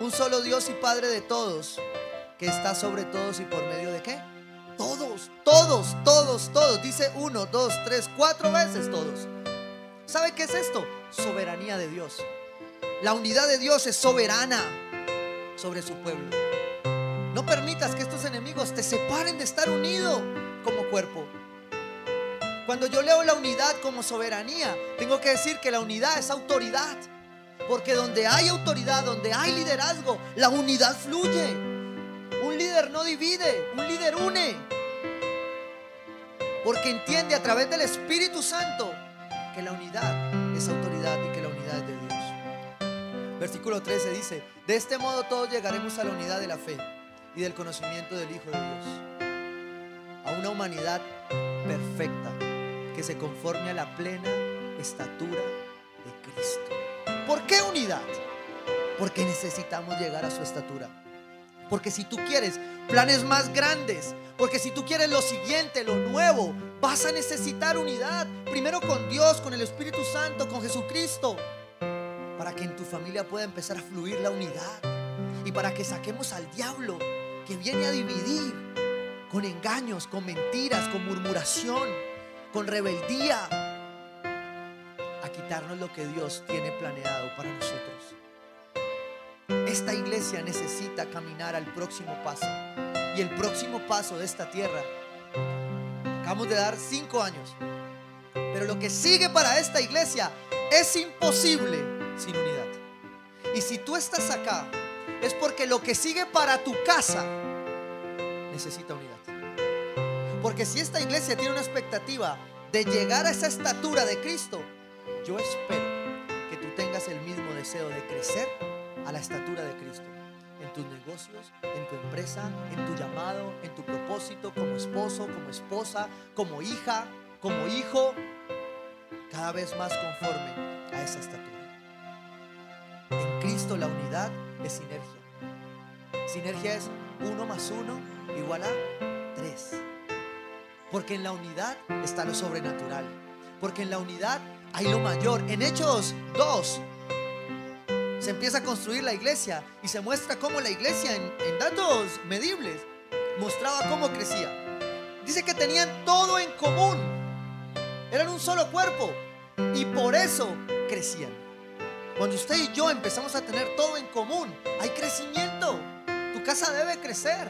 Un solo Dios y Padre de todos. Que está sobre todos y por medio de qué? Todos, todos, todos, todos. Dice uno, dos, tres, cuatro veces todos. ¿Sabe qué es esto? Soberanía de Dios. La unidad de Dios es soberana sobre su pueblo. No permitas que estos enemigos te separen de estar unido como cuerpo. Cuando yo leo la unidad como soberanía, tengo que decir que la unidad es autoridad. Porque donde hay autoridad, donde hay liderazgo, la unidad fluye. Un líder no divide, un líder une. Porque entiende a través del Espíritu Santo que la unidad es autoridad y que la unidad es de Dios. Versículo 13 dice, de este modo todos llegaremos a la unidad de la fe y del conocimiento del Hijo de Dios. A una humanidad perfecta que se conforme a la plena estatura de Cristo. ¿Por qué unidad? Porque necesitamos llegar a su estatura. Porque si tú quieres planes más grandes, porque si tú quieres lo siguiente, lo nuevo, vas a necesitar unidad. Primero con Dios, con el Espíritu Santo, con Jesucristo. Para que en tu familia pueda empezar a fluir la unidad. Y para que saquemos al diablo que viene a dividir con engaños, con mentiras, con murmuración, con rebeldía, a quitarnos lo que Dios tiene planeado para nosotros. Esta iglesia necesita caminar al próximo paso. Y el próximo paso de esta tierra, acabamos de dar cinco años. Pero lo que sigue para esta iglesia es imposible sin unidad. Y si tú estás acá es porque lo que sigue para tu casa necesita unidad. Porque si esta iglesia tiene una expectativa de llegar a esa estatura de Cristo, yo espero que tú tengas el mismo deseo de crecer a la estatura de Cristo. En tus negocios, en tu empresa, en tu llamado, en tu propósito, como esposo, como esposa, como hija, como hijo, cada vez más conforme a esa estatura. La unidad es sinergia. Sinergia es uno más uno igual a 3. Porque en la unidad está lo sobrenatural. Porque en la unidad hay lo mayor. En Hechos 2 se empieza a construir la iglesia y se muestra cómo la iglesia en datos medibles mostraba cómo crecía. Dice que tenían todo en común. Eran un solo cuerpo y por eso crecían. Cuando usted y yo empezamos a tener todo en común, hay crecimiento. Tu casa debe crecer.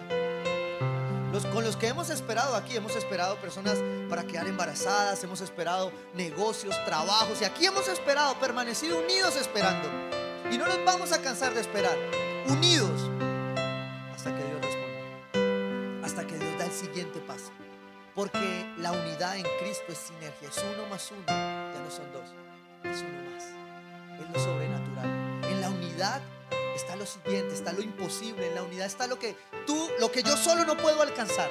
Con los que hemos esperado aquí, hemos esperado personas para quedar embarazadas, hemos esperado negocios, trabajos, y aquí hemos esperado, permanecido unidos esperando. Y no nos vamos a cansar de esperar, unidos, hasta que Dios responda, hasta que Dios da el siguiente paso. Porque la unidad en Cristo es sinergia, es uno más uno, ya no son dos, es uno más, es lo sobrenatural. En la unidad está lo siguiente, está lo imposible, en la unidad está lo que tú, lo que yo solo no puedo alcanzar.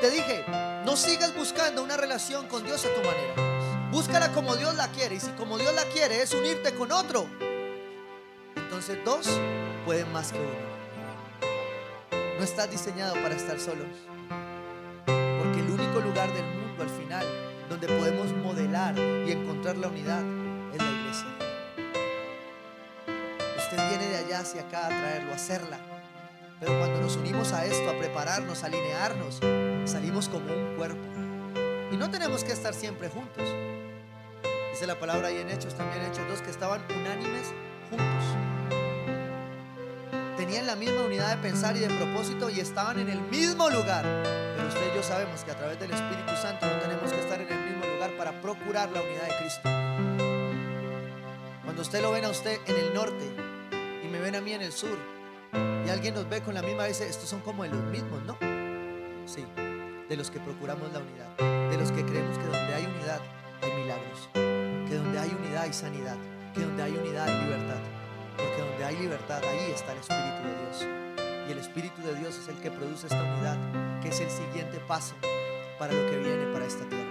Te dije, no sigas buscando una relación con Dios a tu manera. Búscala como Dios la quiere. Y si como Dios la quiere es unirte con otro, entonces dos pueden más que uno. No estás diseñado para estar solos. Porque el único lugar del mundo al final donde podemos modelar y encontrar la unidad es la iglesia. Viene de allá hacia acá a traerlo, a hacerla. Pero cuando nos unimos a esto, a prepararnos, a alinearnos, salimos como un cuerpo. Y no tenemos que estar siempre juntos. Dice la palabra ahí en Hechos, también Hechos dos, que estaban unánimes juntos. Tenían la misma unidad de pensar y de propósito y estaban en el mismo lugar. Pero usted y yo sabemos que a través del Espíritu Santo no tenemos que estar en el mismo lugar para procurar la unidad de Cristo. Cuando usted lo ven a usted en el norte me ven a mí en el sur, y alguien nos ve con la misma, dice, estos son como de los mismos, ¿no? Sí, de los que procuramos la unidad, de los que creemos que donde hay unidad hay milagros, que donde hay unidad hay sanidad, que donde hay unidad hay libertad, porque donde hay libertad ahí está el Espíritu de Dios. Y el Espíritu de Dios es el que produce esta unidad, que es el siguiente paso para lo que viene para esta tierra.